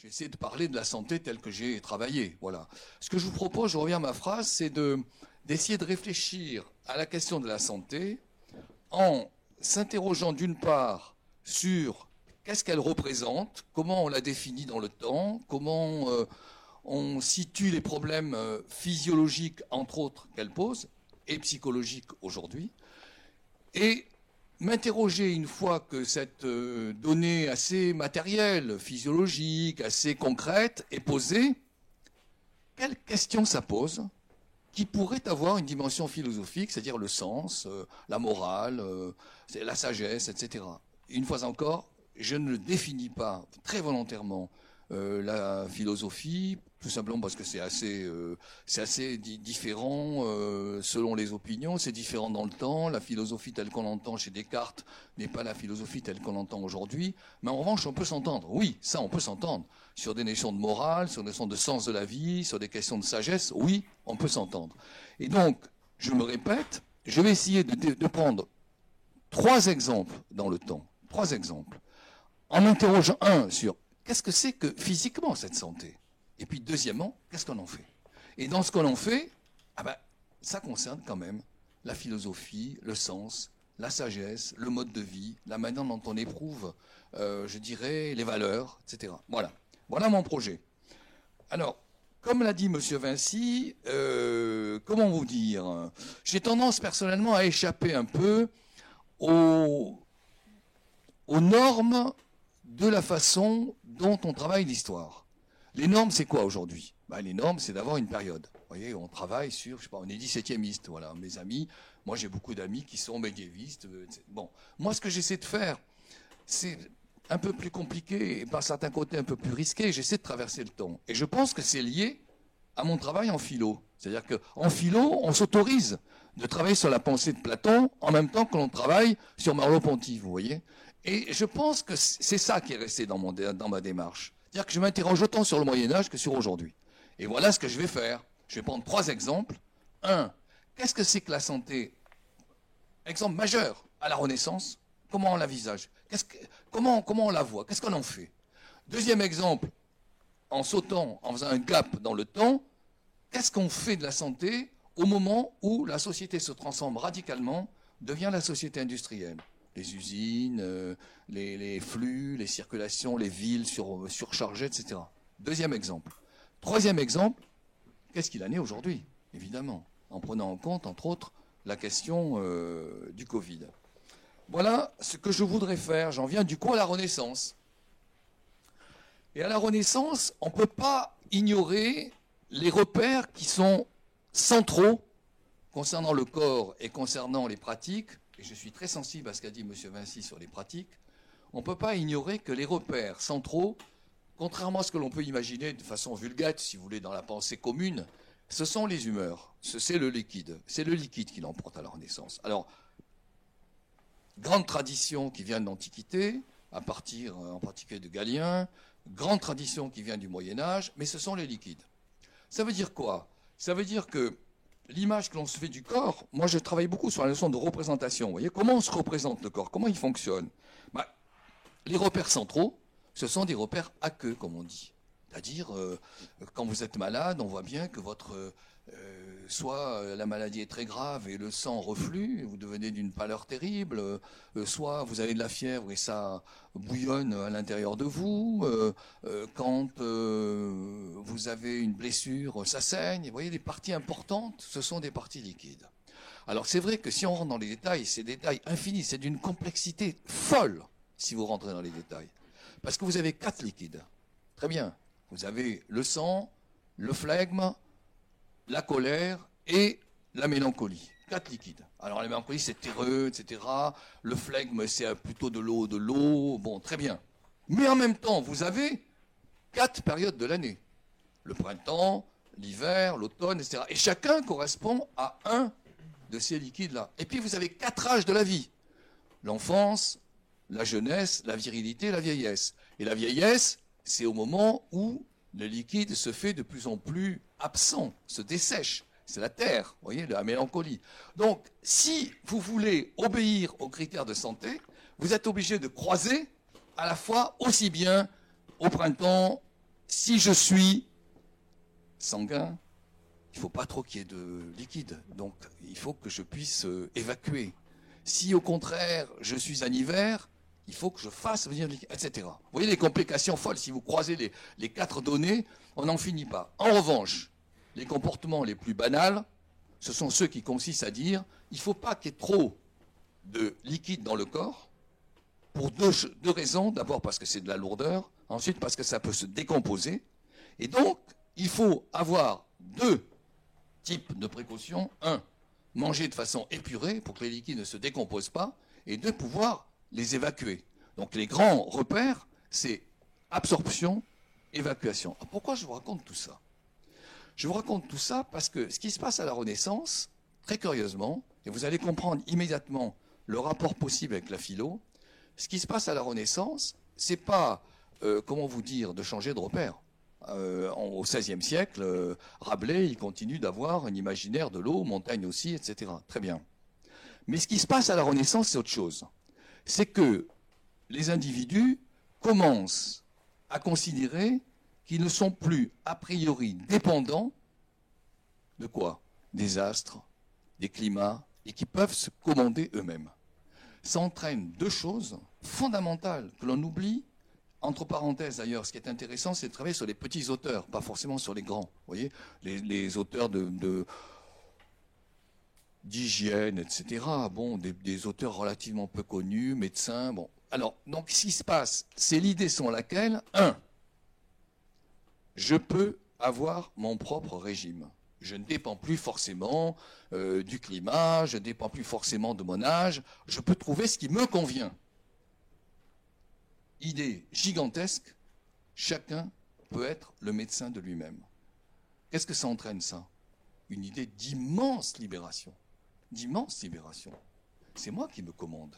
J'ai essayé de parler de la santé telle que j'ai travaillé. Voilà. Ce que je vous propose, je reviens à ma phrase, c'est d'essayer de réfléchir à la question de la santé en s'interrogeant d'une part sur qu'est-ce qu'elle représente, comment on la définit dans le temps, comment euh, on situe les problèmes euh, physiologiques, entre autres, qu'elle pose, et psychologiques aujourd'hui, et m'interroger une fois que cette euh, donnée assez matérielle, physiologique, assez concrète est posée, quelle question ça pose qui pourrait avoir une dimension philosophique, c'est-à-dire le sens, euh, la morale, euh, la sagesse, etc. Une fois encore, je ne définis pas très volontairement la philosophie tout simplement parce que c'est assez, euh, assez différent euh, selon les opinions, c'est différent dans le temps. La philosophie telle qu'on l'entend chez Descartes n'est pas la philosophie telle qu'on l'entend aujourd'hui. Mais en revanche, on peut s'entendre. Oui, ça, on peut s'entendre. Sur des notions de morale, sur des notions de sens de la vie, sur des questions de sagesse, oui, on peut s'entendre. Et donc, je me répète, je vais essayer de, de prendre trois exemples dans le temps. Trois exemples. En m'interrogeant, un, sur qu'est-ce que c'est que physiquement cette santé? Et puis, deuxièmement, qu'est-ce qu'on en fait? Et dans ce qu'on en fait, ah ben, ça concerne quand même la philosophie, le sens, la sagesse, le mode de vie, la manière dont on éprouve, euh, je dirais, les valeurs, etc. Voilà. Voilà mon projet. Alors, comme l'a dit M. Vinci, euh, comment vous dire? J'ai tendance personnellement à échapper un peu aux, aux normes de la façon dont on travaille l'histoire. Les normes, c'est quoi aujourd'hui? Bah, Les normes, c'est d'avoir une période. Vous voyez, on travaille sur, je sais pas, on est 17e voilà, mes amis. Moi, j'ai beaucoup d'amis qui sont médiévistes. Euh, bon, moi, ce que j'essaie de faire, c'est un peu plus compliqué et par certains côtés un peu plus risqué. J'essaie de traverser le temps. Et je pense que c'est lié à mon travail en philo. C'est-à-dire qu'en philo, on s'autorise de travailler sur la pensée de Platon en même temps que l'on travaille sur Merleau-Ponty, vous voyez. Et je pense que c'est ça qui est resté dans, ma démarche. C'est-à-dire que je m'interroge autant sur le Moyen Âge que sur aujourd'hui. Et voilà ce que je vais faire. Je vais prendre trois exemples. Un, qu'est-ce que c'est que la santé? Exemple majeur à la Renaissance. Comment on la visage comment, comment on la voit? Qu'est-ce qu'on en fait? Deuxième exemple, en sautant, en faisant un gap dans le temps, qu'est-ce qu'on fait de la santé au moment où la société se transforme radicalement, devient la société industrielle? Les usines, euh, les, flux, les circulations, les villes sur, surchargées, etc. Deuxième exemple. Troisième exemple, qu'est-ce qu'il en est aujourd'hui, évidemment, en prenant en compte, entre autres, la question euh, du Covid. Voilà ce que je voudrais faire. J'en viens du coup à la Renaissance. Et à la Renaissance, on ne peut pas ignorer les repères qui sont centraux concernant le corps et concernant les pratiques et je suis très sensible à ce qu'a dit M. Vinci sur les pratiques, on ne peut pas ignorer que les repères centraux, contrairement à ce que l'on peut imaginer de façon vulgaire, si vous voulez, dans la pensée commune, ce sont les humeurs, c'est le liquide. C'est le liquide qui l'emporte à la Renaissance. Alors, grande tradition qui vient de l'Antiquité, à partir en particulier de Galien, grande tradition qui vient du Moyen Âge, mais ce sont les liquides. Ça veut dire quoi? Ça veut dire que l'image que l'on se fait du corps, moi je travaille beaucoup sur la notion de représentation. Vous voyez, comment on se représente le corps? Comment il fonctionne? Bah, Les repères centraux, ce sont des repères à queue, comme on dit. C'est-à-dire, euh, quand vous êtes malade, on voit bien que votre euh, soit euh, la maladie est très grave et le sang reflue, vous devenez d'une pâleur terrible, euh, soit vous avez de la fièvre et ça bouillonne à l'intérieur de vous, quand vous avez une blessure, ça saigne. Vous voyez, des parties importantes, ce sont des parties liquides. Alors c'est vrai que si on rentre dans les détails, des détails infinis, c'est d'une complexité folle si vous rentrez dans les détails. Parce que vous avez quatre liquides. Très bien. Vous avez le sang, le flegme, la colère et la mélancolie. Quatre liquides. Alors la mélancolie, c'est terreux, etc. Le flegme, c'est plutôt de l'eau, de l'eau. Bon, très bien. Mais en même temps, vous avez quatre périodes de l'année. Le printemps, l'hiver, l'automne, etc. Et chacun correspond à un de ces liquides-là. Et puis vous avez quatre âges de la vie. L'enfance, la jeunesse, la virilité, la vieillesse. Et la vieillesse, c'est au moment où le liquide se fait de plus en plus absent, se dessèche. C'est la terre, vous voyez, la mélancolie. Donc, si vous voulez obéir aux critères de santé, vous êtes obligé de croiser à la fois aussi bien au printemps si je suis sanguin, il ne faut pas trop qu'il y ait de liquide. Donc, il faut que je puisse euh, évacuer. Si au contraire, je suis en hiver, il faut que je fasse venir liquide, etc. Vous voyez les complications folles. Si vous croisez les, les quatre données, on n'en finit pas. En revanche, les comportements les plus banals, ce sont ceux qui consistent à dire il ne faut pas qu'il y ait trop de liquide dans le corps, pour deux, deux raisons. D'abord parce que c'est de la lourdeur, ensuite parce que ça peut se décomposer. Et donc, il faut avoir deux types de précautions. Un, manger de façon épurée pour que les liquides ne se décomposent pas. Et deux, pouvoir les évacuer. Donc les grands repères, c'est absorption, évacuation. pourquoi je vous raconte tout ça? Je vous raconte tout ça parce que ce qui se passe à la Renaissance, très curieusement, et vous allez comprendre immédiatement le rapport possible avec la philo, ce qui se passe à la Renaissance, c'est pas, euh, comment vous dire, de changer de repère. Euh, au XVIe siècle, euh, Rabelais, il continue d'avoir un imaginaire de l'eau, Montaigne aussi, etc. Très bien. Mais ce qui se passe à la Renaissance, c'est autre chose. C'est que les individus commencent à considérer qu'ils ne sont plus a priori dépendants de quoi? Des astres, des climats, et qui peuvent se commander eux-mêmes. Ça entraîne deux choses fondamentales que l'on oublie. Entre parenthèses d'ailleurs, ce qui est intéressant, c'est de travailler sur les petits auteurs, pas forcément sur les grands. Vous voyez, les, auteurs de, d'hygiène, etc. Bon, des, des, auteurs relativement peu connus, médecins. Bon, alors, donc, ce qui se passe, c'est l'idée selon laquelle, un, je peux avoir mon propre régime. Je ne dépends plus forcément euh, du climat, je ne dépends plus forcément de mon âge. Je peux trouver ce qui me convient. Idée gigantesque, chacun peut être le médecin de lui-même. Qu'est-ce que ça entraîne ça? Une idée d'immense libération. D'immense libération. C'est moi qui me commande.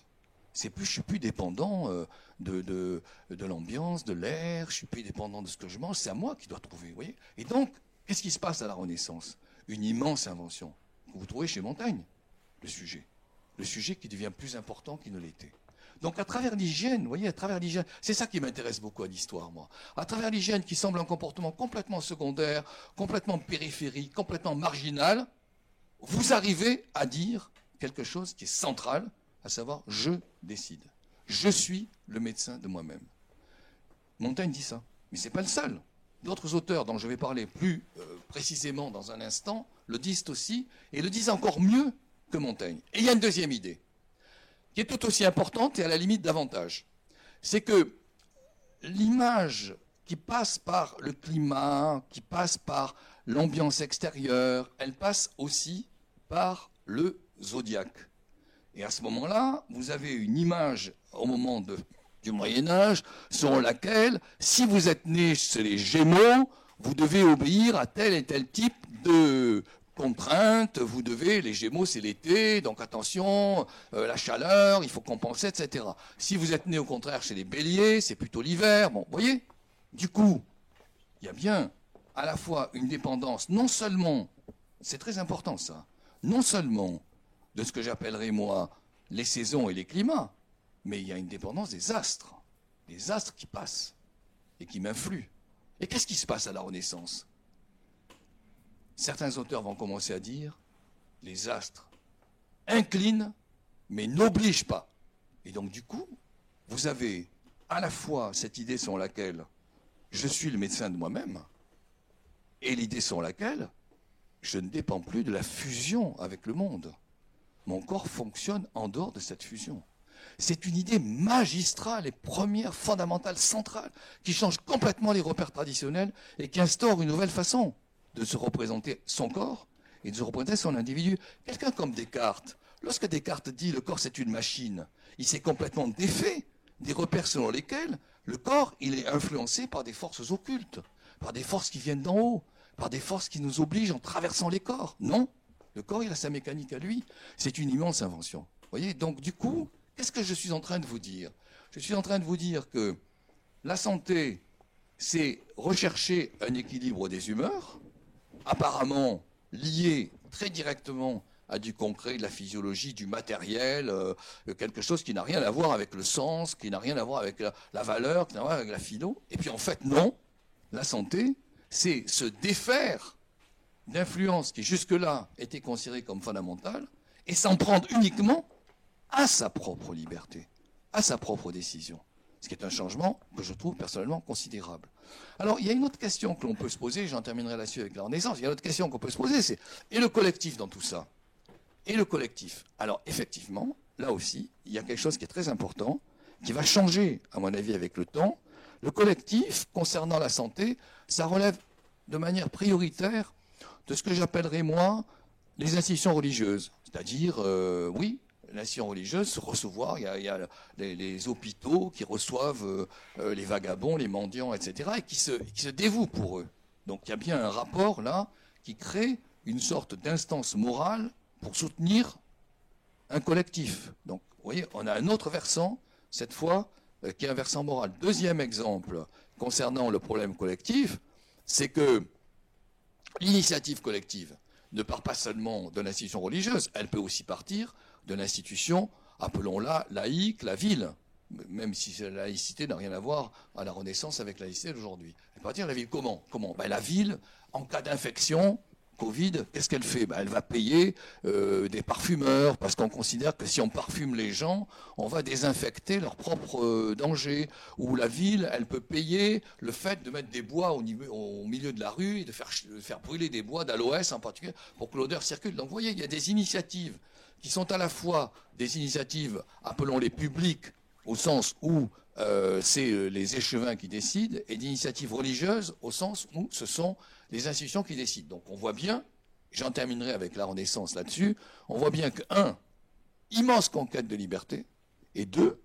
C'est plus, je suis plus dépendant euh, de, l'ambiance, de l'air, je suis plus dépendant de ce que je mange, c'est à moi qui dois trouver. Et donc, Qu'est-ce qui se passe à la Renaissance? Une immense invention. Vous trouvez chez Montaigne le sujet. Le sujet qui devient plus important qu'il ne l'était. Donc à travers l'hygiène, voyez, à travers l'hygiène, c'est ça qui m'intéresse beaucoup à l'histoire, moi. À travers l'hygiène qui semble un comportement complètement secondaire, complètement périphérique, complètement marginal, vous arrivez à dire quelque chose qui est central, à savoir je décide. Je suis le médecin de moi-même. Montaigne dit ça, mais ce n'est pas le seul. D'autres auteurs dont je vais parler plus euh, précisément dans un instant le disent aussi, et le disent encore mieux que Montaigne. Et il y a une deuxième idée, qui est tout aussi importante et à la limite davantage. C'est que l'image qui passe par le climat, qui passe par l'ambiance extérieure, elle passe aussi par le zodiaque. Et à ce moment-là, vous avez une image au moment du Moyen Âge, selon laquelle, si vous êtes né chez les Gémeaux, vous devez obéir à tel et tel type de contraintes, vous devez, les Gémeaux c'est l'été, donc attention, euh, la chaleur, il faut compenser, etc. Si vous êtes né au contraire chez les Béliers, c'est plutôt l'hiver, bon, voyez? Du coup, il y a bien à la fois une dépendance, non seulement, c'est très important ça, non seulement de ce que j'appellerais moi les saisons et les climats, mais il y a une dépendance des astres, des astres qui passent et qui m'influent. Et qu'est-ce qui se passe à la Renaissance? Certains auteurs vont commencer à dire les astres inclinent mais n'obligent pas. Et donc du coup, vous avez à la fois cette idée selon laquelle je suis le médecin de moi-même et l'idée selon laquelle je ne dépends plus de la fusion avec le monde. Mon corps fonctionne en dehors de cette fusion. C'est une idée magistrale et première, fondamentale, centrale, qui change complètement les repères traditionnels et qui instaure une nouvelle façon de se représenter son corps et de se représenter son individu. Quelqu'un comme Descartes, lorsque Descartes dit le corps c'est une machine, il s'est complètement défait des repères selon lesquels le corps est influencé par des forces occultes, par des forces qui viennent d'en haut, par des forces qui nous obligent en traversant les corps. Non, le corps il a sa mécanique à lui. C'est une immense invention. Voyez, donc du coup, Qu'est-ce que je suis en train de vous dire? Je suis en train de vous dire que la santé, c'est rechercher un équilibre des humeurs, apparemment lié très directement à du concret, de la physiologie, du matériel, euh, quelque chose qui n'a rien à voir avec le sens, qui n'a rien à voir avec la, valeur, qui n'a rien à voir avec la philo. Et puis en fait, non. la santé, c'est se défaire d'influences qui jusque-là étaient considérées comme fondamentales et s'en prendre uniquement à sa propre liberté, à sa propre décision. Ce qui est un changement que je trouve personnellement considérable. Alors, il y a une autre question que l'on peut se poser, j'en terminerai là-dessus avec la Renaissance, il y a une autre question qu'on peut se poser, c'est, et le collectif dans tout ça? Et le collectif? Alors, effectivement, là aussi, il y a quelque chose qui est très important, qui va changer, à mon avis, avec le temps. Le collectif, concernant la santé, ça relève de manière prioritaire de ce que j'appellerais, moi, les institutions religieuses. C'est-à-dire, euh, oui, l'institution religieuse, se recevoir, il y a, les, hôpitaux qui reçoivent euh, euh, les vagabonds, les mendiants, etc., et qui se, qui se dévouent pour eux. Donc il y a bien un rapport là qui crée une sorte d'instance morale pour soutenir un collectif. Donc, vous voyez, on a un autre versant, cette fois, qui est un versant moral. Deuxième exemple concernant le problème collectif, c'est que L'initiative collective ne part pas seulement de l'institution religieuse, elle peut aussi partir de l'institution, appelons-la laïque, la ville, même si la laïcité n'a rien à voir à la Renaissance avec la laïcité d'aujourd'hui. Elle peut de la ville. Comment? Comment? Ben, La ville, en cas d'infection, Covid, qu'est-ce qu'elle fait? Ben, Elle va payer euh, des parfumeurs, parce qu'on considère que si on parfume les gens, on va désinfecter leurs propres euh, dangers. Ou la ville, elle peut payer le fait de mettre des bois au, milieu de la rue et de faire, faire brûler des bois d'aloès en particulier pour que l'odeur circule. Donc vous voyez, il y a des initiatives qui sont à la fois des initiatives, appelons-les publiques, au sens où euh, c'est les échevins qui décident, et d'initiatives religieuses, au sens où ce sont les institutions qui décident. Donc on voit bien, j'en terminerai avec la Renaissance là-dessus, on voit bien que, un, immense conquête de liberté, et deux,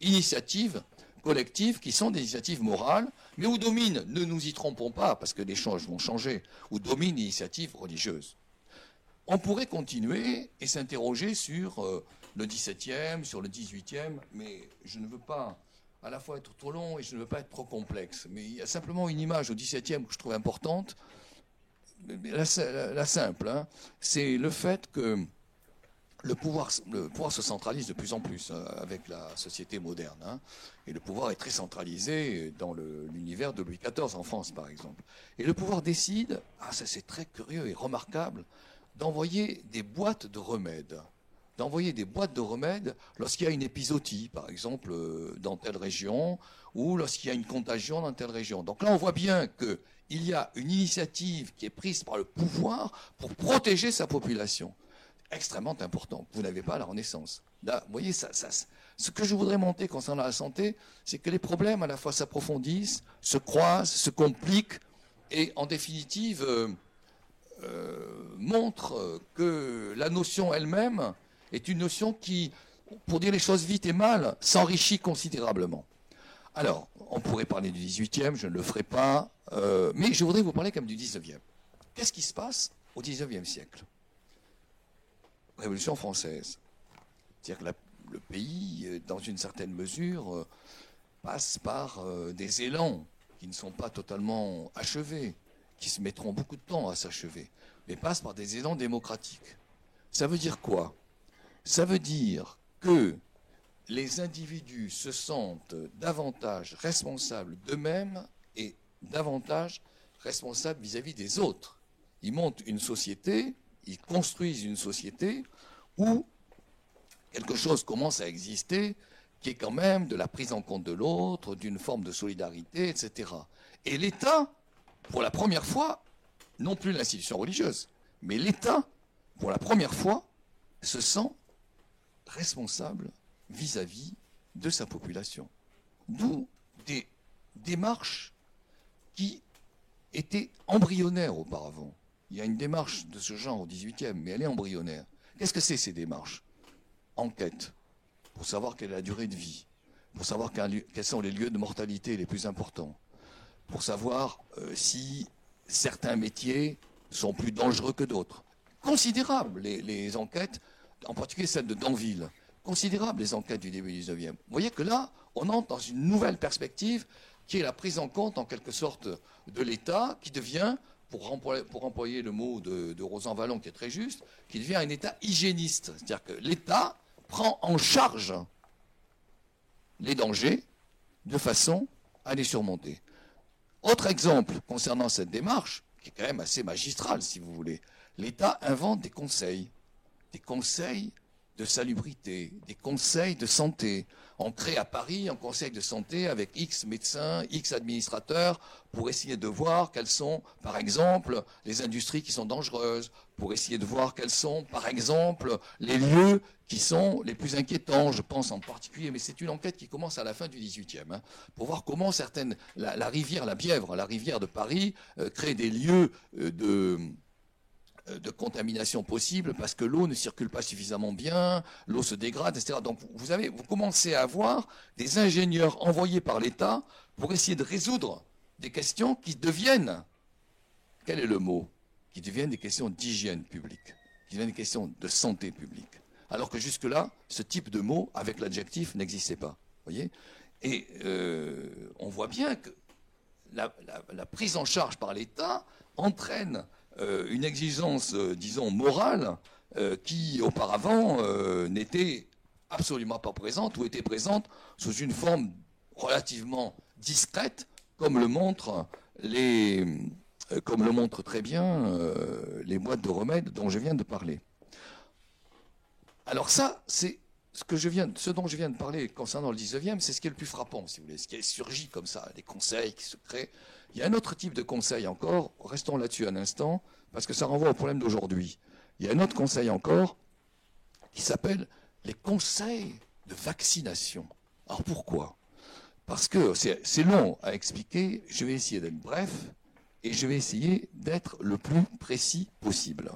initiatives collectives qui sont des initiatives morales, mais où domine, ne nous y trompons pas, parce que les choses vont changer, où domine l'initiative religieuse. On pourrait continuer et s'interroger sur euh, le XVIIe, sur le XVIIIe, mais je ne veux pas à la fois être trop long et je ne veux pas être trop complexe. Mais il y a simplement une image au XVIIe que je trouve importante, la, simple, hein. c'est le fait que le pouvoir, se centralise de plus en plus euh, avec la société moderne. Hein. et le pouvoir est très centralisé dans l'univers de Louis XIV en France, par exemple. Et le pouvoir décide, ah ça c'est très curieux et remarquable, d'envoyer des boîtes de remèdes d'envoyer des boîtes de remèdes lorsqu'il y a une épisodie, par exemple, euh, dans telle région, ou lorsqu'il y a une contagion dans telle région. Donc là, on voit bien qu'il y a une initiative qui est prise par le pouvoir pour protéger sa population. Extrêmement important. Vous n'avez pas la Renaissance. Là, vous voyez, ce que je voudrais monter concernant la santé, c'est que les problèmes à la fois s'approfondissent, se croisent, se compliquent, et en définitive euh, euh, montrent que la notion elle-même est une notion qui, pour dire les choses vite et mal, s'enrichit considérablement. Alors, on pourrait parler du 18e, je ne le ferai pas, euh, mais je voudrais vous parler comme du 19e. Qu'est-ce qui se passe au 19e siècle? Révolution française. C'est-à-dire que le pays, euh, dans une certaine mesure, euh, passe par des élans qui ne sont pas totalement achevés, qui se mettront beaucoup de temps à s'achever, mais passe par des élans démocratiques. Ça veut dire quoi? Ça veut dire que les individus se sentent davantage responsables d'eux-mêmes et davantage responsables vis-à-vis des autres. Ils montent une société, ils construisent une société où quelque chose commence à exister qui est quand même de la prise en compte de l'autre, d'une forme de solidarité, etc. Et l'État, pour la première fois, non plus l'institution religieuse, mais l'État, pour la première fois, se sent responsable vis-à-vis de sa population. D'où des démarches qui étaient embryonnaires auparavant. Il y a une démarche de ce genre au XVIIIe, mais elle est embryonnaire. Qu'est-ce que c'est ces démarches? Enquête, pour savoir quelle est la durée de vie, pour savoir quels sont les lieux de mortalité les plus importants, pour savoir euh, si certains métiers sont plus dangereux que d'autres. Considérables, les enquêtes en particulier celle de Danville, considérable les enquêtes du début du 19e. Vous voyez que là, on entre dans une nouvelle perspective qui est la prise en compte en quelque sorte de l'État qui devient, pour employer, le mot de, de Rosan Vallon qui est très juste, qui devient un État hygiéniste. C'est-à-dire que l'État prend en charge les dangers de façon à les surmonter. Autre exemple concernant cette démarche, qui est quand même assez magistrale, si vous voulez. L'État invente des conseils, des conseils de salubrité, des conseils de santé. On crée à Paris un conseil de santé avec X médecins, X administrateurs pour essayer de voir quelles sont, par exemple, les industries qui sont dangereuses, pour essayer de voir quels sont, par exemple, les lieux qui sont les plus inquiétants. Je pense en particulier, mais c'est une enquête qui commence à la fin du XVIIIe, hein, pour voir comment certaines, la, rivière, la Bièvre, la rivière de Paris, euh, crée des lieux euh, de de contamination possible parce que l'eau ne circule pas suffisamment bien, l'eau se dégrade, etc. Donc vous avez, vous commencez à avoir des ingénieurs envoyés par l'État pour essayer de résoudre des questions qui deviennent, quel est le mot, qui deviennent des questions d'hygiène publique, qui deviennent des questions de santé publique. Alors que jusque-là, ce type de mot avec l'adjectif n'existait pas. Et euh, on voit bien que la, prise en charge par l'État entraîne euh, une exigence, euh, disons, morale, euh, qui auparavant n'était absolument pas présente ou était présente sous une forme relativement discrète, comme le montrent très bien les boîtes de remèdes dont je viens de parler. Alors ça, c'est ce, dont je viens de parler concernant le 19e, c'est ce qui est le plus frappant, si vous voulez, ce qui est surgi comme ça, des conseils qui se créent. Il y a un autre type de conseil encore, restons là-dessus un instant, parce que ça renvoie au problème d'aujourd'hui. Il y a un autre conseil encore qui s'appelle les conseils de vaccination. Alors pourquoi? Parce que c'est long à expliquer, je vais essayer d'être bref et je vais essayer d'être le plus précis possible.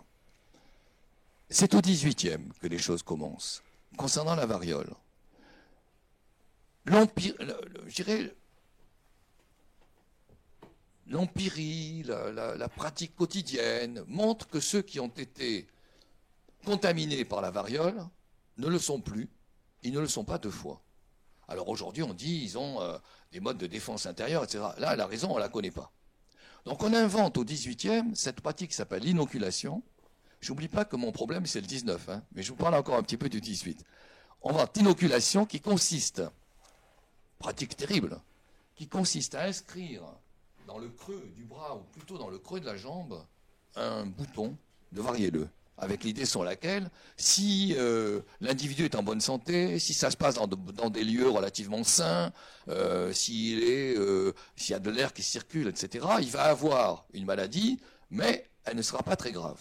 C'est au 18e que les choses commencent, concernant la variole. L'empire, je dirais, l'empirie, la, pratique quotidienne montrent que ceux qui ont été contaminés par la variole ne le sont plus, ils ne le sont pas deux fois. Alors aujourd'hui, on dit ils ont euh, des modes de défense intérieure, etc. Là, la raison, on ne la connaît pas. Donc on invente au 18e cette pratique qui s'appelle l'inoculation. J'oublie pas que mon problème, c'est le 19, hein, mais je vous parle encore un petit peu du 18. On va inoculation qui consiste, pratique terrible, qui consiste à inscrire dans le creux du bras, ou plutôt dans le creux de la jambe, un bouton de variez-le, avec l'idée sur laquelle, si euh, l'individu est en bonne santé, si ça se passe dans, des lieux relativement sains, euh, s'il euh, s'il y a de l'air qui circule, etc., il va avoir une maladie, mais elle ne sera pas très grave.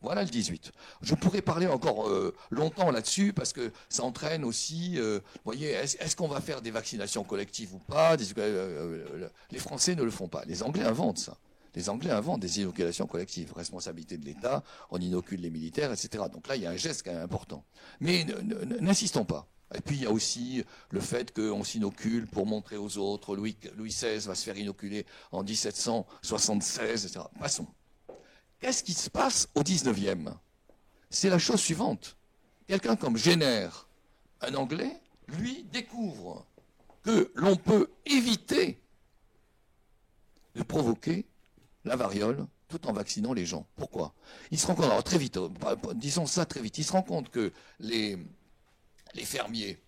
Voilà le 18. Je pourrais parler encore euh, longtemps là-dessus parce que ça entraîne aussi, euh, voyez, est-ce qu'on va faire des vaccinations collectives ou pas? Euh, Les Français ne le font pas. Les Anglais inventent ça. Les Anglais inventent des inoculations collectives, responsabilité de l'État, on inocule les militaires, etc. Donc là, il y a un geste quand même important. Mais n'insistons pas. Et puis il y a aussi le fait qu'on s'inocule pour montrer aux autres. Louis, Louis XVI va se faire inoculer en 1776, etc. Passons. Qu'est-ce qui se passe au 19e C'est la chose suivante. Quelqu'un comme Jenner, un Anglais, lui découvre que l'on peut éviter de provoquer la variole tout en vaccinant les gens. Pourquoi? Il se rend compte, très vite, disons ça très vite, il se rend compte que les, les fermiers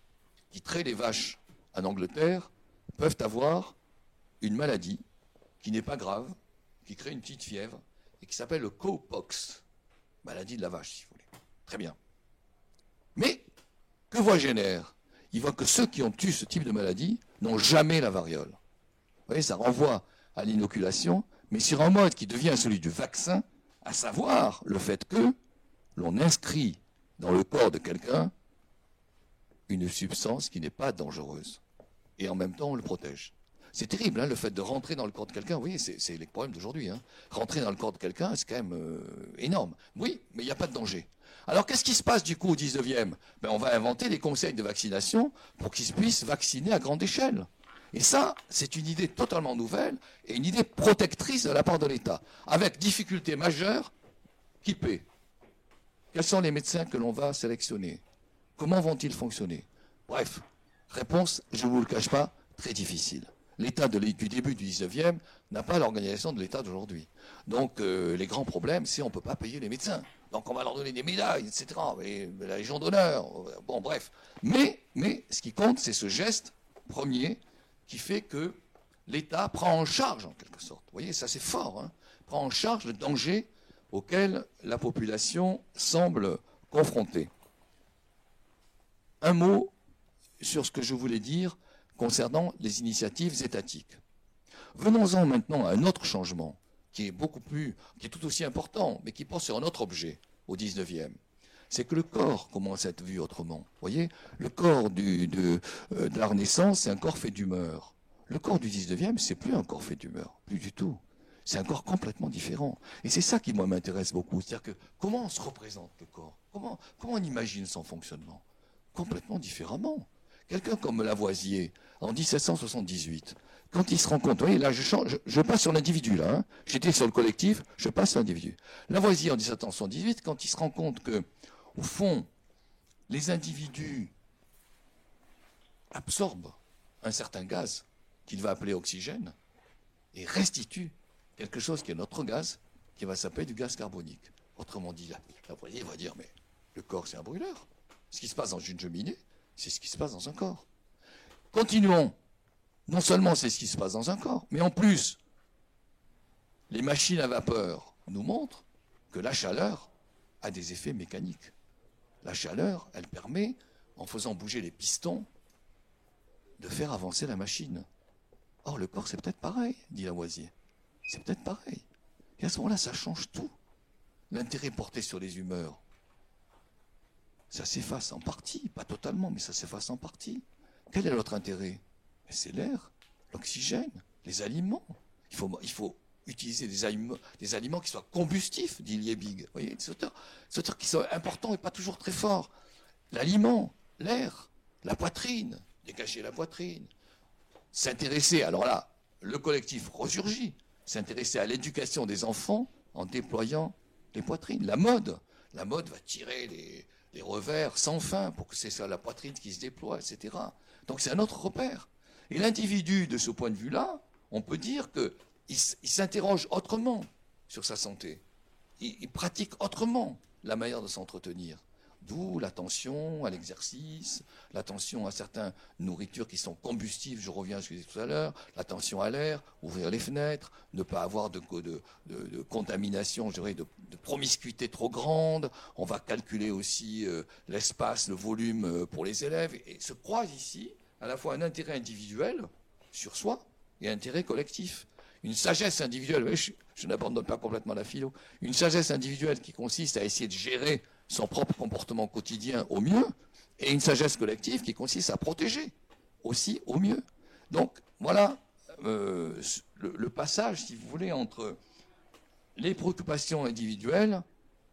qui traient les vaches en Angleterre peuvent avoir une maladie qui n'est pas grave, qui crée une petite fièvre, et qui s'appelle le cowpox, maladie de la vache, si vous voulez. Très bien. Mais, que voit Jenner Il voit que ceux qui ont eu ce type de maladie n'ont jamais la variole. Vous voyez, ça renvoie à l'inoculation, mais sur un mode qui devient celui du vaccin, à savoir le fait que l'on inscrit dans le corps de quelqu'un une substance qui n'est pas dangereuse. Et en même temps, on le protège. C'est terrible, hein, le fait de rentrer dans le corps de quelqu'un. Oui, c'est les problèmes d'aujourd'hui. Hein. Rentrer dans le corps de quelqu'un, c'est quand même euh, énorme. Oui, mais il n'y a pas de danger. Alors, qu'est-ce qui se passe du coup au 19e ben, On va inventer des conseils de vaccination pour qu'ils puissent vacciner à grande échelle. Et ça, c'est une idée totalement nouvelle et une idée protectrice de la part de l'État, avec difficulté majeure qui paie. Quels sont les médecins que l'on va sélectionner? Comment vont-ils fonctionner? Bref, réponse, je ne vous le cache pas, très difficile l'État du début du 19e n'a pas l'organisation de l'État d'aujourd'hui. Donc euh, les grands problèmes, c'est on ne peut pas payer les médecins. Donc on va leur donner des médailles, etc. Et, la Légion d'honneur. Bon, bref. Mais, mais ce qui compte, c'est ce geste premier qui fait que l'État prend en charge, en quelque sorte. Vous voyez, ça c'est fort, hein, prend en charge le danger auquel la population semble confrontée. Un mot sur ce que je voulais dire concernant les initiatives étatiques. Venons-en maintenant à un autre changement qui est beaucoup plus, qui est tout aussi important, mais qui porte sur un autre objet au 19e. C'est que le corps commence à être vu autrement. Vous voyez, le corps euh, de, la Renaissance, c'est un corps fait d'humeur. Le corps du 19e, c'est plus un corps fait d'humeur, plus du tout. C'est un corps complètement différent. Et c'est ça qui, moi, m'intéresse beaucoup. C'est-à-dire que comment on se représente le corps? Comment, comment on imagine son fonctionnement? Complètement différemment. Quelqu'un comme Lavoisier, en 1778, quand il se rend compte, vous voyez, là, je, change, je, passe sur l'individu, là, hein. j'étais sur le collectif, je passe sur l'individu. Lavoisier, en 1778, quand il se rend compte que, au fond, les individus absorbent un certain gaz qu'il va appeler oxygène et restituent quelque chose qui est notre gaz, qui va s'appeler du gaz carbonique. Autrement dit, Lavoisier va dire, mais le corps, c'est un brûleur. Ce qui se passe dans une cheminée, c'est ce qui se passe dans un corps. Continuons non seulement c'est ce qui se passe dans un corps, mais en plus, les machines à vapeur nous montrent que la chaleur a des effets mécaniques. La chaleur, elle permet, en faisant bouger les pistons, de faire avancer la machine. Or, le corps, c'est peut-être pareil, dit Lavoisier. C'est peut-être pareil. Et à ce moment-là, ça change tout. L'intérêt porté sur les humeurs, ça s'efface en partie, pas totalement, mais ça s'efface en partie. Quel est notre intérêt? C'est l'air, l'oxygène, les aliments. Il faut, il faut utiliser des aliments, des aliments qui soient combustifs, dit Liebig. Vous voyez, des auteurs, des auteurs qui sont importants et pas toujours très forts. L'aliment, l'air, la poitrine, dégager la poitrine. S'intéresser, alors là, le collectif ressurgit, s'intéresser à l'éducation des enfants en déployant les poitrines. La mode, la mode va tirer les, revers sans fin pour que c'est la poitrine qui se déploie, etc. Donc c'est un autre repère. Et l'individu, de ce point de vue-là, on peut dire qu'il s'interroge autrement sur sa santé. Il, pratique autrement la manière de s'entretenir. D'où l'attention à l'exercice, l'attention à certaines nourritures qui sont combustibles, je reviens à ce que je disais tout à l'heure, l'attention à l'air, ouvrir les fenêtres, ne pas avoir de, contamination, je dirais, de, promiscuité trop grande. On va calculer aussi euh, l'espace, le volume euh, pour les élèves. Et se croise ici à la fois un intérêt individuel sur soi et un intérêt collectif. Une sagesse individuelle, je, n'abandonne pas complètement la philo, une sagesse individuelle qui consiste à essayer de gérer son propre comportement quotidien au mieux, et une sagesse collective qui consiste à protéger aussi au mieux. Donc voilà euh, le, le, passage, si vous voulez, entre les préoccupations individuelles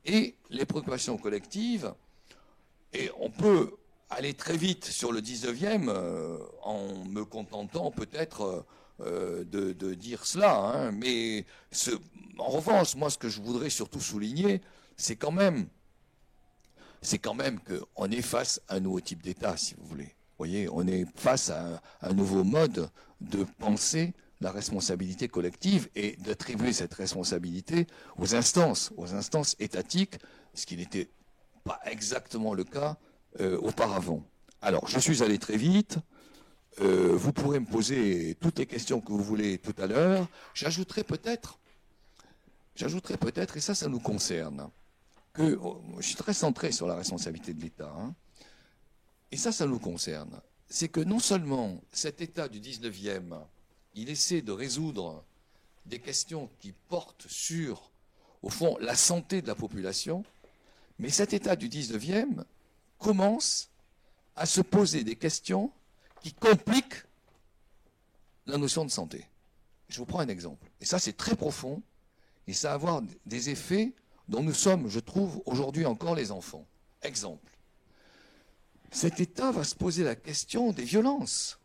et les préoccupations collectives. Et on peut aller très vite sur le 19e euh, en me contentant peut-être euh, de, dire cela. Hein. mais ce, en revanche, moi, ce que je voudrais surtout souligner, c'est quand même, c'est quand même qu'on est face à un nouveau type d'État, si vous voulez. Vous voyez, on est face à un, un nouveau mode de penser la responsabilité collective et d'attribuer cette responsabilité aux instances, aux instances étatiques, ce qui n'était pas exactement le cas euh, auparavant. Alors, je suis allé très vite. Euh, vous pourrez me poser toutes les questions que vous voulez tout à l'heure. J'ajouterai peut-être, peut-être, et ça, ça nous concerne, que oh, je suis très centré sur la responsabilité de l'État. Hein. et ça, ça nous concerne. C'est que non seulement cet État du 19e, il essaie de résoudre des questions qui portent sur, au fond, la santé de la population, mais cet État du 19e, commence à se poser des questions qui compliquent la notion de santé. Je vous prends un exemple. Et ça, c'est très profond. Et ça va avoir des effets dont nous sommes, je trouve, aujourd'hui encore les enfants. Exemple. Cet État va se poser la question des violences.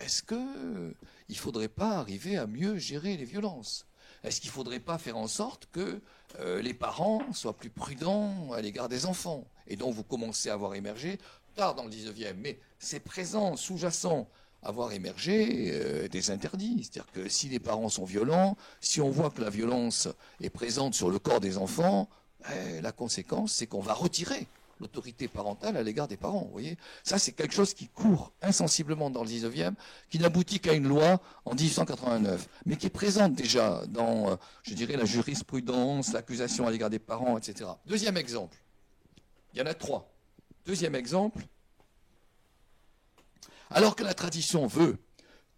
Est-ce qu'il ne faudrait pas arriver à mieux gérer les violences? Est-ce qu'il ne faudrait pas faire en sorte que euh, les parents soient plus prudents à l'égard des enfants? Et dont vous commencez à voir émerger tard dans le 19e, mais c'est présent, sous-jacent, à voir émerger euh, des interdits. C'est-à-dire que si les parents sont violents, si on voit que la violence est présente sur le corps des enfants, eh, la conséquence, c'est qu'on va retirer l'autorité parentale à l'égard des parents. Vous voyez Ça, c'est quelque chose qui court insensiblement dans le 19e, qui n'aboutit qu'à une loi en 1889, mais qui est présente déjà dans, euh, je dirais, la jurisprudence, l'accusation à l'égard des parents, etc. Deuxième exemple. Il y en a trois. Deuxième exemple. Alors que la tradition veut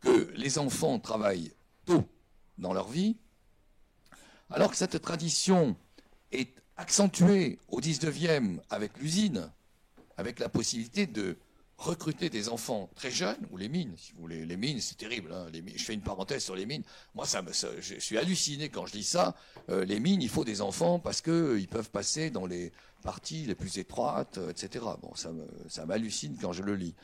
que les enfants travaillent tôt dans leur vie, alors que cette tradition est accentuée au 19e avec l'usine, avec la possibilité de recruter des enfants très jeunes, ou les mines, si vous voulez. Les mines, c'est terrible. Hein, je fais une parenthèse sur les mines. Moi, ça me, je suis halluciné quand je dis ça. Euh, les mines, il faut des enfants parce qu'ils euh, peuvent passer dans les parties les plus étroites, euh, etc. Bon, ça, ça m'hallucine quand je le lis.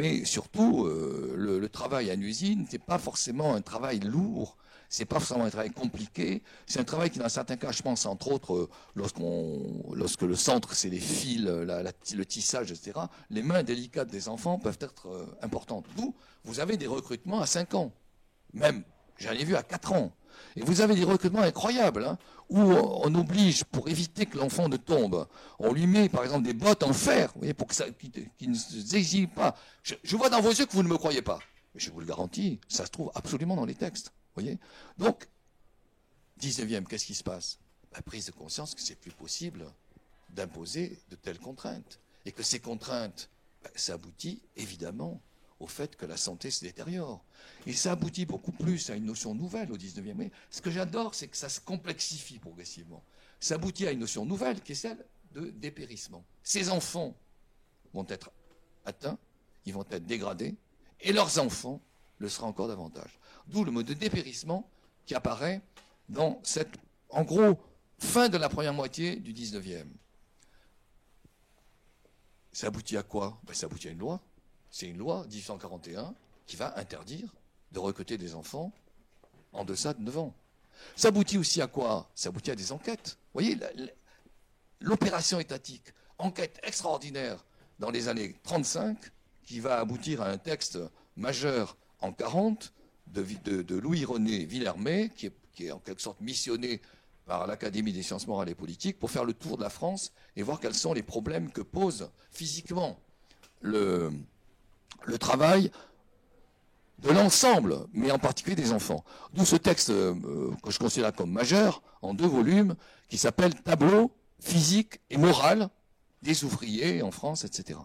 mais surtout, le, le, travail une usine, n'est pas forcément un travail lourd c'est pas forcément un travail compliqué. C'est un travail qui, dans certains cas, je pense, entre autres, euh, lorsqu'on, lorsque le centre, c'est les fils, le tissage, etc., les mains délicates des enfants peuvent être euh, importantes. Vous, vous avez des recrutements à 5 ans. Même, j'en ai vu à 4 ans. Et vous avez des recrutements incroyables, hein, où on oblige, pour éviter que l'enfant ne tombe, on lui met par exemple des bottes en fer, vous voyez, pour qu'il ne se pas. Je, vois dans vos yeux que vous ne me croyez pas. Mais je vous le garantis, ça se trouve absolument dans les textes. Donc, 19e, qu'est-ce qui se passe? La prise de conscience que c'est plus possible d'imposer de telles contraintes. Et que ces contraintes, ben, ça aboutit évidemment au fait que la santé se détériore. Et ça aboutit beaucoup plus à une notion nouvelle au 19e. Mais ce que j'adore, c'est que ça se complexifie progressivement. Ça aboutit à une notion nouvelle qui est celle de dépérissement. Ces enfants vont être atteints, ils vont être dégradés, et leurs enfants le seront encore davantage. D'où le mot de dépérissement qui apparaît dans cette, en gros, fin de la première moitié du 19e. Ça aboutit à quoi? Ben, Ça aboutit à une loi. C'est une loi, 1841, qui va interdire de recruter des enfants en deçà de 9 ans. Ça aboutit aussi à quoi? Ça aboutit à des enquêtes. Vous voyez, l'opération étatique, enquête extraordinaire dans les années 35, qui va aboutir à un texte majeur en 40, de, Louis-René Villermé, qui est, en quelque sorte missionné par l'Académie des sciences morales et politiques pour faire le tour de la France et voir quels sont les problèmes que pose physiquement le, le travail de l'ensemble, mais en particulier des enfants. D'où ce texte euh, que je considère comme majeur, en deux volumes, qui s'appelle Tableau physique et moral des ouvriers en France, etc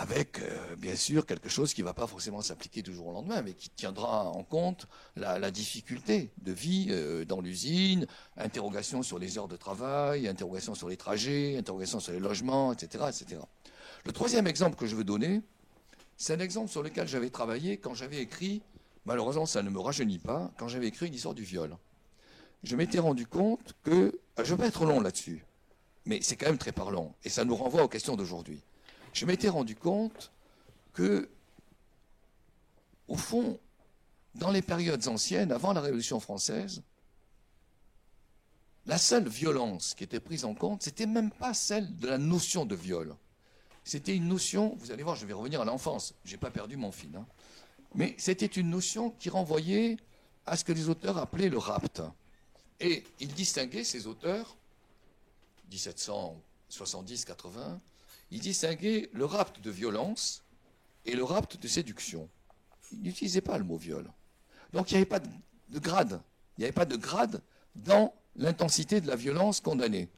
avec euh, bien sûr quelque chose qui ne va pas forcément s'appliquer toujours au lendemain, mais qui tiendra en compte la, difficulté de vie euh, dans l'usine, interrogation sur les heures de travail, interrogation sur les trajets, interrogation sur les logements, etc., etc. Le troisième exemple que je veux donner, c'est un exemple sur lequel j'avais travaillé quand j'avais écrit, malheureusement ça ne me rajeunit pas, quand j'avais écrit une histoire du viol. Je m'étais rendu compte que, je ne vais pas être long là-dessus, mais c'est quand même très parlant, et ça nous renvoie aux questions d'aujourd'hui je m'étais rendu compte que, au fond, dans les périodes anciennes, avant la Révolution française, la seule violence qui était prise en compte, c'était même pas celle de la notion de viol. C'était une notion, vous allez voir, je vais revenir à l'enfance, je n'ai pas perdu mon fil, hein. mais c'était une notion qui renvoyait à ce que les auteurs appelaient le rapt. Et ils distinguaient ces auteurs, 1770-80, il distinguait le rapt de violence et le rapt de séduction. Il n'utilisait pas le mot viol. Donc il n'y avait pas de grade. Il n'y avait pas de grade dans l'intensité de la violence condamnée.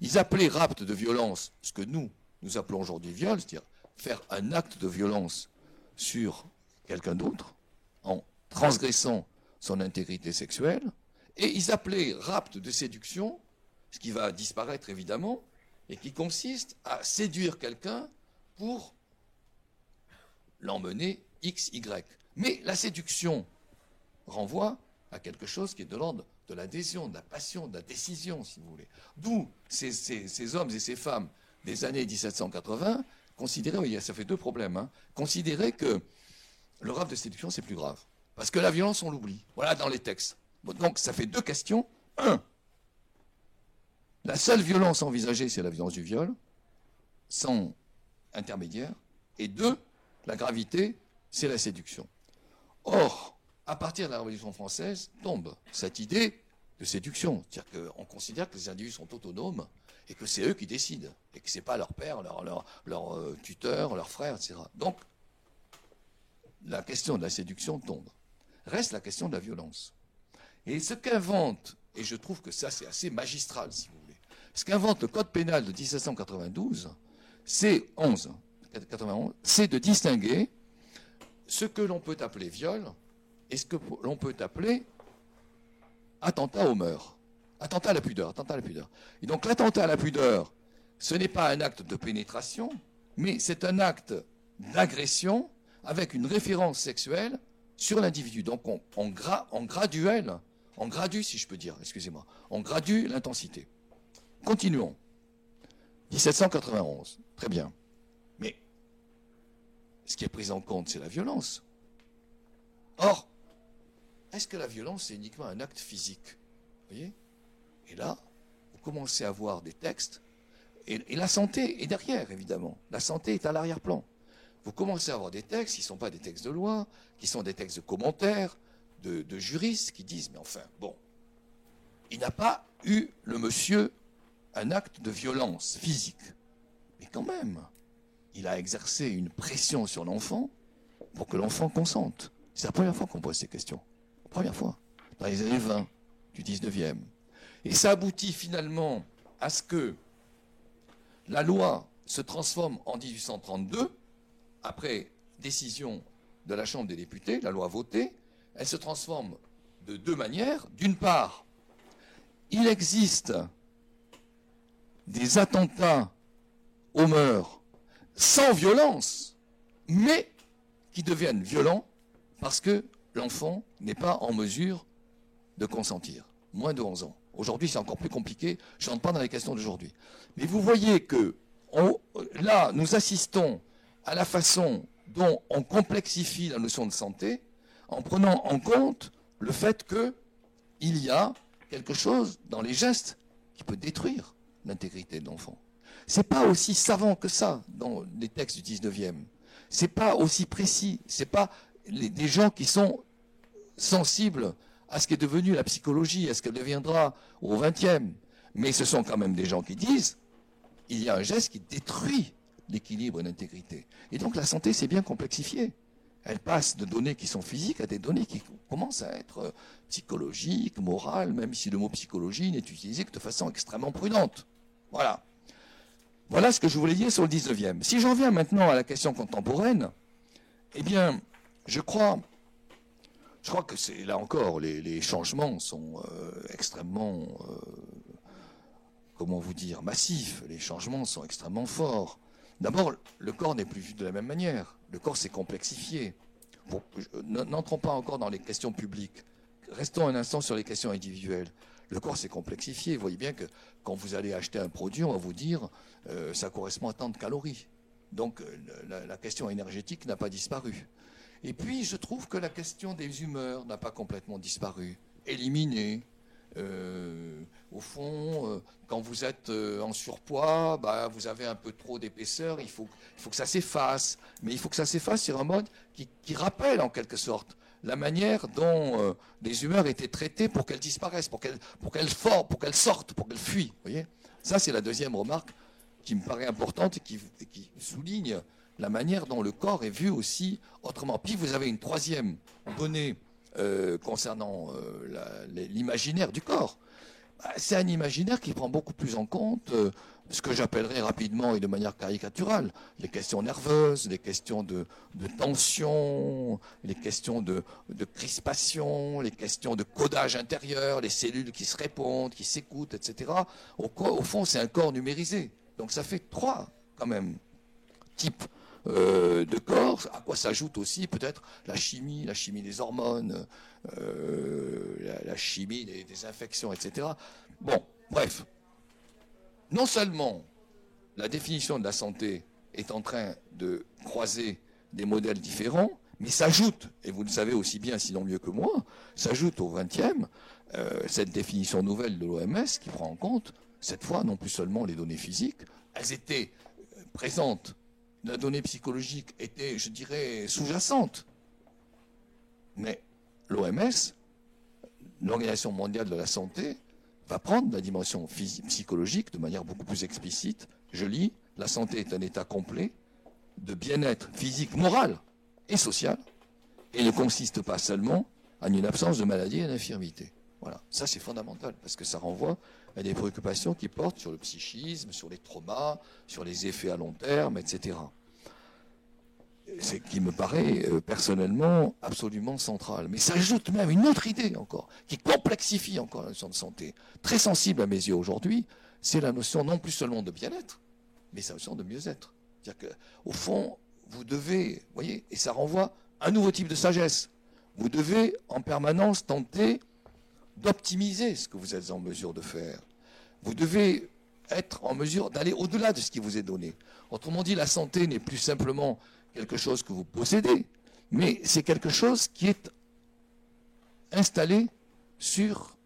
Ils appelaient rapt de violence ce que nous, nous appelons aujourd'hui viol, c'est-à-dire faire un acte de violence sur quelqu'un d'autre en transgressant son intégrité sexuelle. Et ils appelaient rapt de séduction, ce qui va disparaître évidemment, et qui consiste à séduire quelqu'un pour l'emmener X, Y. Mais la séduction renvoie à quelque chose qui est de l'ordre de l'adhésion, de la passion, de la décision, si vous voulez. D'où ces, hommes et ces femmes des années 1780 considéraient, oui, ça fait deux problèmes, hein, considéraient que le rap de séduction, c'est plus grave. Parce que la violence, on l'oublie. Voilà dans les textes. donc ça fait deux questions. Un, la seule violence envisagée, c'est la violence du viol, sans intermédiaire. Et deux, la gravité, c'est la séduction. Or, à partir de la Révolution française, tombe cette idée de séduction. C'est-à-dire qu'on considère que les individus sont autonomes et que c'est eux qui décident, et que ce n'est pas leur père, leur, leur, leur euh, tuteur, leur frère, etc. Donc, la question de la séduction tombe. Reste la question de la violence. Et ce qu'invente, et je trouve que ça c'est assez magistral si vous voulez, ce qu'invente le Code pénal de 1792, c'est 11, 91, c'est de distinguer ce que l'on peut appeler viol et ce que l'on peut appeler attentat au meurtre. Attentat à la pudeur, attentat à la pudeur. Et donc l'attentat à la pudeur, ce n'est pas un acte de pénétration, mais c'est un acte d'agression avec une référence sexuelle sur l'individu. Donc on, on, graduel, on gradue, si je peux dire, excusez-moi, on gradue l'intensité. Continuons. 1791, très bien. Mais ce qui est pris en compte, c'est la violence. Or, est-ce que la violence, c'est uniquement un acte physique? Vous voyez? Et là, vous commencez à voir des textes, et, la santé est derrière, évidemment. La santé est à l'arrière-plan. Vous commencez à avoir des textes qui ne sont pas des textes de loi, qui sont des textes de commentaires, de, de juristes, qui disent, mais enfin, bon, il n'a pas eu, le monsieur, un acte de violence physique. Mais quand même, il a exercé une pression sur l'enfant pour que l'enfant consente. C'est la première fois qu'on pose ces questions. Première fois. Dans les années 20 du 19e. Et ça aboutit finalement à ce que la loi se transforme en 1832, après décision de la Chambre des députés, la loi votée, elle se transforme de deux manières. D'une part, il existe des attentats aux mœurs sans violence, mais qui deviennent violents parce que l'enfant n'est pas en mesure de consentir. Moins de 11 ans. Aujourd'hui, c'est encore plus compliqué. Je ne rentre pas dans les questions d'aujourd'hui. Mais vous voyez que là, nous assistons à la façon dont on complexifie la notion de santé en prenant en compte le fait qu'il y a quelque chose dans les gestes qui peut détruire l'intégrité de l'enfant. C'est pas aussi savant que ça dans les textes du 19e. C'est pas aussi précis. C'est pas des gens qui sont sensibles à ce qui est devenu la psychologie, à ce qu'elle deviendra au 20e. Mais ce sont quand même des gens qui disent il y a un geste qui détruit l'équilibre et l'intégrité. Et donc la santé s'est bien complexifiée. Elle passe de données qui sont physiques à des données qui commencent à être psychologiques, morales, même si le mot psychologie n'est utilisé que de façon extrêmement prudente. Voilà. Voilà ce que je voulais dire sur le 19e. Si j'en viens maintenant à la question contemporaine, eh bien, je crois, je crois que c'est là encore, les, changements sont euh, extrêmement, euh, comment vous dire, massifs. Les changements sont extrêmement forts. D'abord, le corps n'est plus vu de la même manière. Le corps s'est complexifié. N'entrons pas encore dans les questions publiques. Restons un instant sur les questions individuelles. Le corps s'est complexifié. Vous voyez bien que quand vous allez acheter un produit, on va vous dire euh, ça correspond à tant de calories. Donc la, question énergétique n'a pas disparu. Et puis je trouve que la question des humeurs n'a pas complètement disparu, éliminée. Euh, au fond, quand vous êtes en surpoids, bah, vous avez un peu trop d'épaisseur, il faut, il faut que ça s'efface. Mais il faut que ça s'efface sur un mode qui, rappelle en quelque sorte la manière dont euh, les humeurs étaient traitées pour qu'elles disparaissent, pour qu'elles pour pour qu'elles sortent, pour qu'elles fuient. Ça, c'est la deuxième remarque qui me paraît importante et qui, souligne la manière dont le corps est vu aussi autrement. Puis vous avez une troisième donnée euh, concernant euh, l'imaginaire du corps. Bah, c'est un imaginaire qui prend beaucoup plus en compte ce que j'appellerais rapidement et de manière caricaturale, les questions nerveuses, les questions de, tension, les questions de, crispation, les questions de codage intérieur, les cellules qui se répondent, qui s'écoutent, etc. Au, au fond, c'est un corps numérisé. Donc ça fait trois, quand même, types euh, de corps, à quoi s'ajoute aussi peut-être la chimie, la chimie des hormones, euh, la, chimie des infections, etc. Bon, bref, non seulement la définition de la santé est en train de croiser des modèles différents, mais s'ajoute, et vous le savez aussi bien, sinon mieux que moi, s'ajoute au 20e euh, cette définition nouvelle de l'OMS qui prend en compte, cette fois, non plus seulement les données physiques, elles étaient présentes, la donnée psychologique était, je dirais, sous-jacente. Mais l'OMS, l'Organisation mondiale de la santé, va prendre la dimension psychologique de manière beaucoup plus explicite. Je lis, la santé est un état complet de bien-être physique, moral et social, et ne consiste pas seulement en une absence de maladie et d'infirmité. Voilà, ça c'est fondamental, parce que ça renvoie à des préoccupations qui portent sur le psychisme, sur les traumas, sur les effets à long terme, etc. C'est qui me paraît euh, personnellement absolument central. Mais ça ajoute même une autre idée encore, qui complexifie encore la notion de santé, très sensible à mes yeux aujourd'hui, c'est la notion non plus seulement de bien-être, mais la notion de mieux-être. C'est-à-dire qu'au fond, vous devez, voyez, et ça renvoie à un nouveau type de sagesse. Vous devez en permanence tenter d'optimiser ce que vous êtes en mesure de faire. Vous devez être en mesure d'aller au-delà de ce qui vous est donné. Autrement dit, la santé n'est plus simplement quelque chose que vous possédez, mais c'est quelque chose qui est installé sur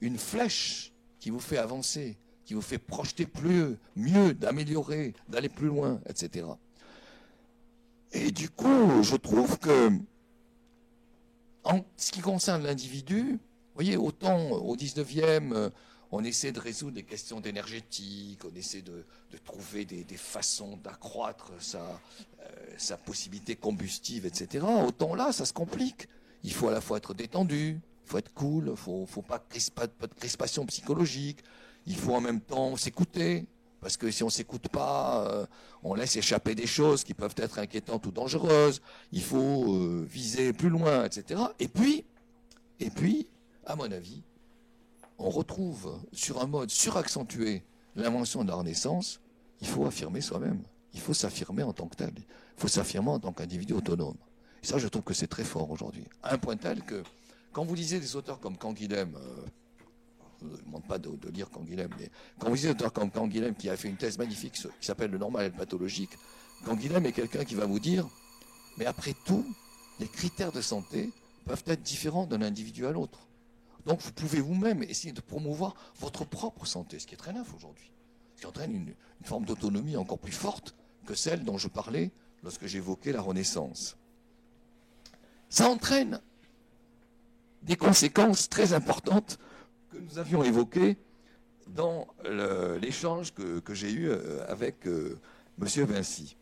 une flèche qui vous fait avancer, qui vous fait projeter plus, mieux, d'améliorer, d'aller plus loin, etc. Et du coup, je trouve que, en ce qui concerne l'individu, voyez, autant au 19e, on essaie de résoudre les questions d'énergétique, on essaie de, trouver des, façons d'accroître sa, euh, possibilité combustive, etc. Autant là, ça se complique. Il faut à la fois être détendu, il faut être cool, il faut, faut pas, pas de crispation psychologique, il faut en même temps s'écouter, parce que si on ne s'écoute pas, euh, on laisse échapper des choses qui peuvent être inquiétantes ou dangereuses. Il faut euh, viser plus loin, etc. Et puis, et puis, à mon avis, on retrouve sur un mode suraccentué l'invention de la Renaissance. Il faut affirmer soi-même. Il faut s'affirmer en tant que tel. Il faut s'affirmer en tant qu'individu autonome. Et ça, je trouve que c'est très fort aujourd'hui. À un point tel que, quand vous lisez des auteurs comme Canguilhem, euh, je ne demande pas de, lire Canguilhem, mais quand vous dites comme Canguilhem qui a fait une thèse magnifique qui s'appelle Le normal et le pathologique, Canguilhem est quelqu'un qui va vous dire, mais après tout, les critères de santé peuvent être différents d'un individu à l'autre. Donc vous pouvez vous-même essayer de promouvoir votre propre santé, ce qui est très neuf aujourd'hui, ce qui entraîne une, forme d'autonomie encore plus forte que celle dont je parlais lorsque j'évoquais la Renaissance. Ça entraîne des conséquences très importantes que nous avions évoqué dans l'échange que, j'ai eu euh, avec euh, M. Vinci.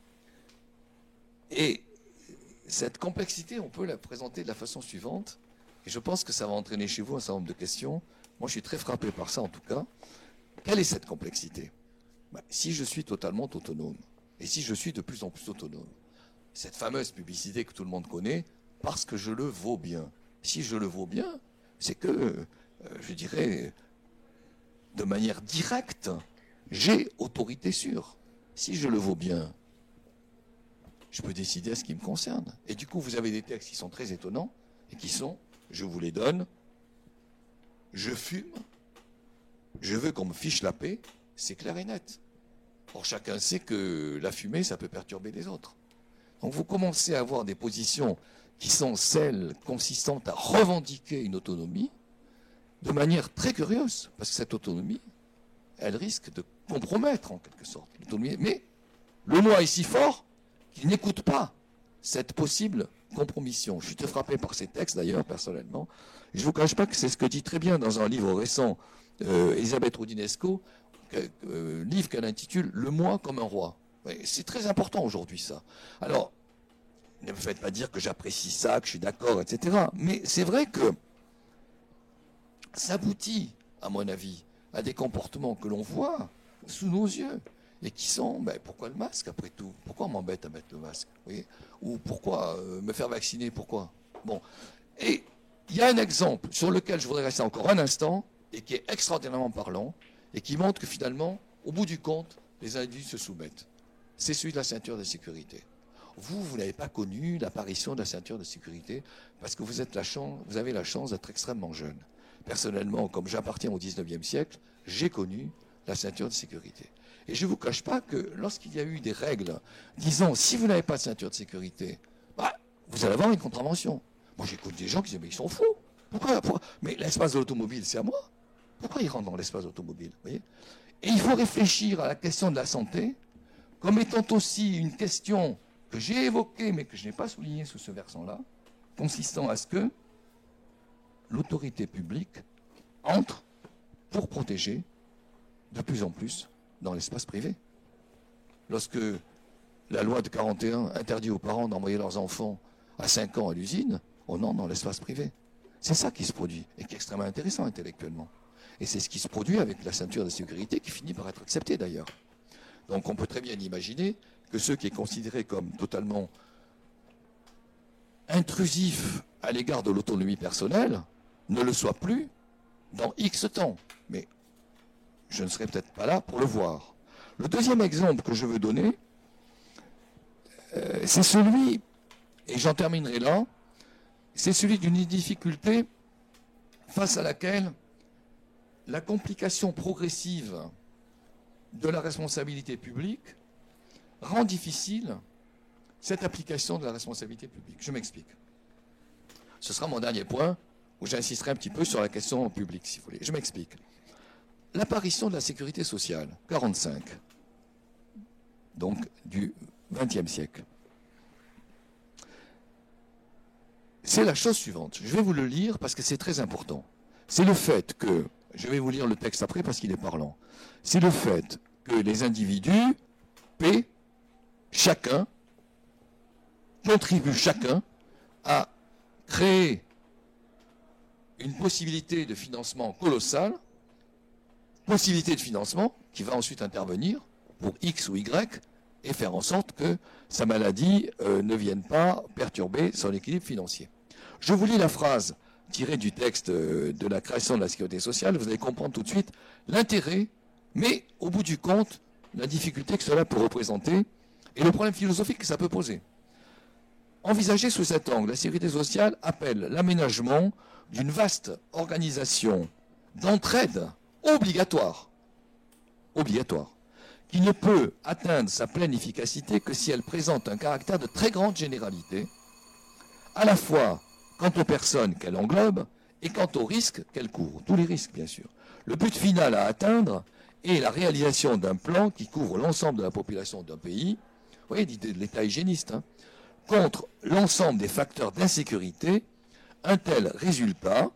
Et cette complexité, on peut la présenter de la façon suivante, et je pense que ça va entraîner chez vous un certain nombre de questions. Moi, je suis très frappé par ça, en tout cas. Quelle est cette complexité? Bah, Si je suis totalement autonome, et si je suis de plus en plus autonome, cette fameuse publicité que tout le monde connaît, parce que je le vaux bien. Si je le vaux bien, c'est que euh, je dirais, de manière directe, j'ai autorité sûre. Si je le vaux bien, je peux décider à ce qui me concerne. Et du coup, vous avez des textes qui sont très étonnants et qui sont, je vous les donne, je fume, je veux qu'on me fiche la paix, c'est clair et net. Or, chacun sait que la fumée, ça peut perturber les autres. Donc, vous commencez à avoir des positions qui sont celles consistantes à revendiquer une autonomie, de manière très curieuse, parce que cette autonomie, elle risque de compromettre en quelque sorte l'autonomie. Mais le moi est si fort qu'il n'écoute pas cette possible compromission. Je suis très frappé par ces textes d'ailleurs, personnellement. Je ne vous cache pas que c'est ce que dit très bien dans un livre récent euh, Elisabeth Roudinesco, euh, livre qu'elle intitule Le moi comme un roi. C'est très important aujourd'hui ça. Alors, ne me faites pas dire que j'apprécie ça, que je suis d'accord, etc. Mais c'est vrai que s'aboutit, à mon avis, à des comportements que l'on voit sous nos yeux et qui sont, ben, pourquoi le masque après tout? Pourquoi on m'embête à mettre le masque Ou pourquoi euh, me faire vacciner Pourquoi? Bon. Et il y a un exemple sur lequel je voudrais rester encore un instant et qui est extraordinairement parlant et qui montre que finalement, au bout du compte, les individus se soumettent. C'est celui de la ceinture de sécurité. Vous, vous n'avez pas connu l'apparition de la ceinture de sécurité parce que vous, êtes la chance, vous avez la chance d'être extrêmement jeune personnellement, comme j'appartiens au 19e siècle, j'ai connu la ceinture de sécurité. Et je ne vous cache pas que lorsqu'il y a eu des règles disant si vous n'avez pas de ceinture de sécurité, bah, vous allez avoir une contravention. Moi connu des gens qui disaient mais ils sont fous. Pourquoi, Mais l'espace de l'automobile, c'est à moi. Pourquoi ils rentrent dans l'espace automobile Et il faut réfléchir à la question de la santé comme étant aussi une question que j'ai évoquée mais que je n'ai pas soulignée sous ce versant-là, consistant à ce que l'autorité publique entre pour protéger de plus en plus dans l'espace privé. Lorsque la loi de 41 interdit aux parents d'envoyer leurs enfants à 5 ans à l'usine, on entre dans l'espace privé. C'est ça qui se produit et qui est extrêmement intéressant intellectuellement. Et c'est ce qui se produit avec la ceinture de sécurité qui finit par être acceptée d'ailleurs. Donc on peut très bien imaginer que ce qui est considéré comme totalement intrusif à l'égard de l'autonomie personnelle ne le soit plus dans X temps. Mais je ne serai peut-être pas là pour le voir. Le deuxième exemple que je veux donner, euh, c'est celui, et j'en terminerai là, c'est celui d'une difficulté face à laquelle la complication progressive de la responsabilité publique rend difficile cette application de la responsabilité publique. Je m'explique. Ce sera mon dernier point où j'insisterai un petit peu sur la question publique, si vous voulez. Je m'explique. L'apparition de la sécurité sociale, 45, donc du XXe siècle. C'est la chose suivante. Je vais vous le lire parce que c'est très important. C'est le fait que, je vais vous lire le texte après parce qu'il est parlant, c'est le fait que les individus paient chacun, contribuent chacun à créer une possibilité de financement colossale, possibilité de financement qui va ensuite intervenir pour X ou Y et faire en sorte que sa maladie euh, ne vienne pas perturber son équilibre financier. Je vous lis la phrase tirée du texte euh, de la création de la sécurité sociale, vous allez comprendre tout de suite l'intérêt, mais au bout du compte, la difficulté que cela peut représenter et le problème philosophique que ça peut poser. Envisagé sous cet angle, la sécurité sociale appelle l'aménagement d'une vaste organisation d'entraide obligatoire, obligatoire, qui ne peut atteindre sa pleine efficacité que si elle présente un caractère de très grande généralité, à la fois quant aux personnes qu'elle englobe et quant aux risques qu'elle couvre, tous les risques bien sûr. Le but final à atteindre est la réalisation d'un plan qui couvre l'ensemble de la population d'un pays, vous voyez l'État hygiéniste, hein, contre l'ensemble des facteurs d'insécurité, un tel résultat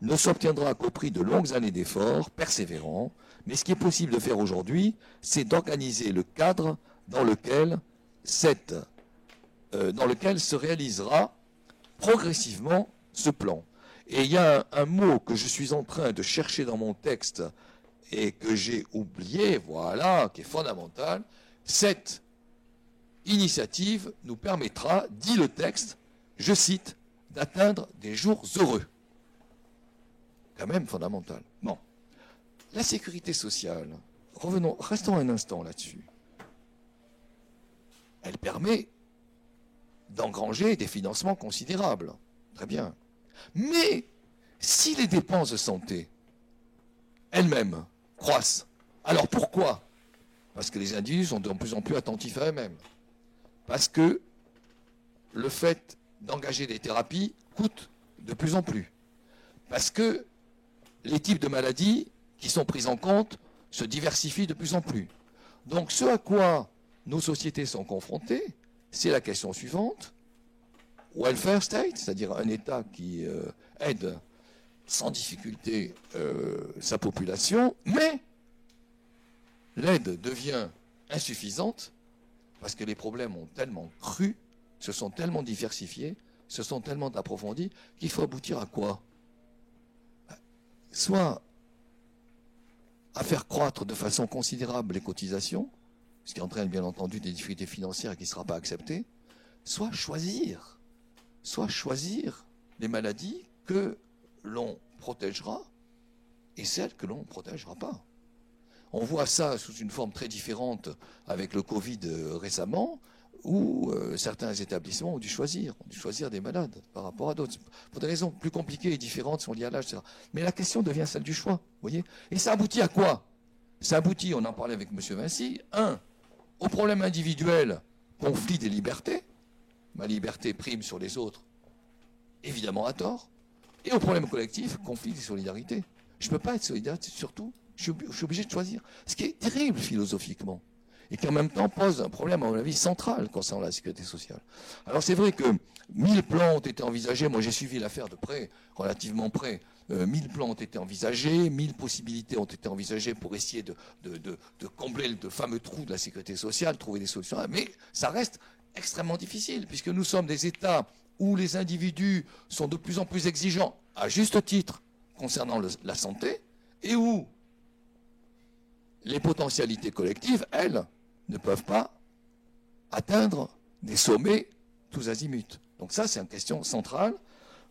ne s'obtiendra qu'au prix de longues années d'efforts persévérants, mais ce qui est possible de faire aujourd'hui, c'est d'organiser le cadre dans lequel, cette, euh, dans lequel se réalisera progressivement ce plan. Et il y a un, un, mot que je suis en train de chercher dans mon texte et que j'ai oublié, voilà, qui est fondamental. Cette initiative nous permettra, dit le texte, je cite, d'atteindre des jours heureux. Quand même fondamental. Bon. La sécurité sociale, revenons, restons un instant là-dessus. Elle permet d'engranger des financements considérables. Très bien. Mais si les dépenses de santé elles-mêmes croissent, alors pourquoi? Parce que les individus sont de plus en plus attentifs à eux-mêmes. Parce que le fait d'engager des thérapies coûte de plus en plus. Parce que les types de maladies qui sont prises en compte se diversifient de plus en plus. Donc ce à quoi nos sociétés sont confrontées, c'est la question suivante. Welfare state, c'est-à-dire un État qui euh, aide sans difficulté euh, sa population, mais l'aide devient insuffisante parce que les problèmes ont tellement cru se sont tellement diversifiés, se sont tellement approfondis, qu'il faut aboutir à quoi? Soit à faire croître de façon considérable les cotisations, ce qui entraîne bien entendu des difficultés financières qui ne sera pas accepté, soit choisir, soit choisir les maladies que l'on protégera et celles que l'on ne protégera pas. On voit ça sous une forme très différente avec le Covid euh, récemment, où euh, certains établissements ont dû choisir, ont dû choisir des malades par rapport à d'autres, pour des raisons plus compliquées et différentes, sont liées à l'âge, etc. Mais la question devient celle du choix, voyez Et ça aboutit à quoi? Ça aboutit, on en parlait avec M. Vinci, un, au problème individuel, conflit des libertés, ma liberté prime sur les autres, évidemment à tort, et au problème collectif, conflit des solidarités. Je ne peux pas être solidaire, surtout, je suis obligé de choisir. Ce qui est terrible philosophiquement et qui en même temps pose un problème, à mon avis, central concernant la sécurité sociale. Alors c'est vrai que mille plans ont été envisagés, moi j'ai suivi l'affaire de près, relativement près, 1000 plans ont été envisagés, 1000 possibilités ont été envisagées pour essayer de, combler le fameux trou de la sécurité sociale, trouver des solutions. Mais ça reste extrêmement difficile, puisque nous sommes des États où les individus sont de plus en plus exigeants, à juste titre, concernant la santé, et où les potentialités collectives, elles, ne peuvent pas atteindre des sommets tous azimuts. Donc ça, c'est une question centrale.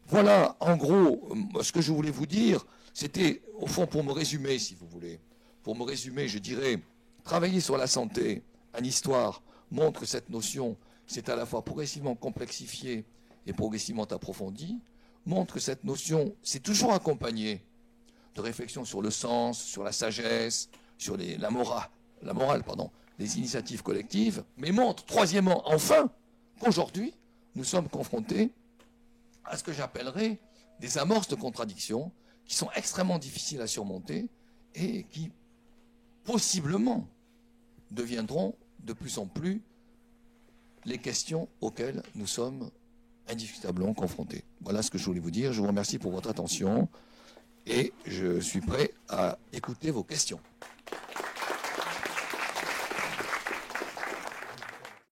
Voilà, en gros, euh, ce que je voulais vous dire, c'était, au fond, pour me résumer, si vous voulez, pour me résumer, je dirais, travailler sur la santé, en histoire, montre que cette notion, c'est à la fois progressivement complexifié et progressivement approfondi, montre que cette notion, c'est toujours accompagné de réflexions sur le sens, sur la sagesse, sur la morale, la morale, pardon, des initiatives collectives, mais montre, troisièmement, enfin, qu'aujourd'hui, nous sommes confrontés à ce que j'appellerais des amorces de contradictions qui sont extrêmement difficiles à surmonter et qui, possiblement, deviendront de plus en plus les questions auxquelles nous sommes indiscutablement confrontés. Voilà ce que je voulais vous dire. Je vous remercie pour votre attention et je suis prêt à écouter vos questions.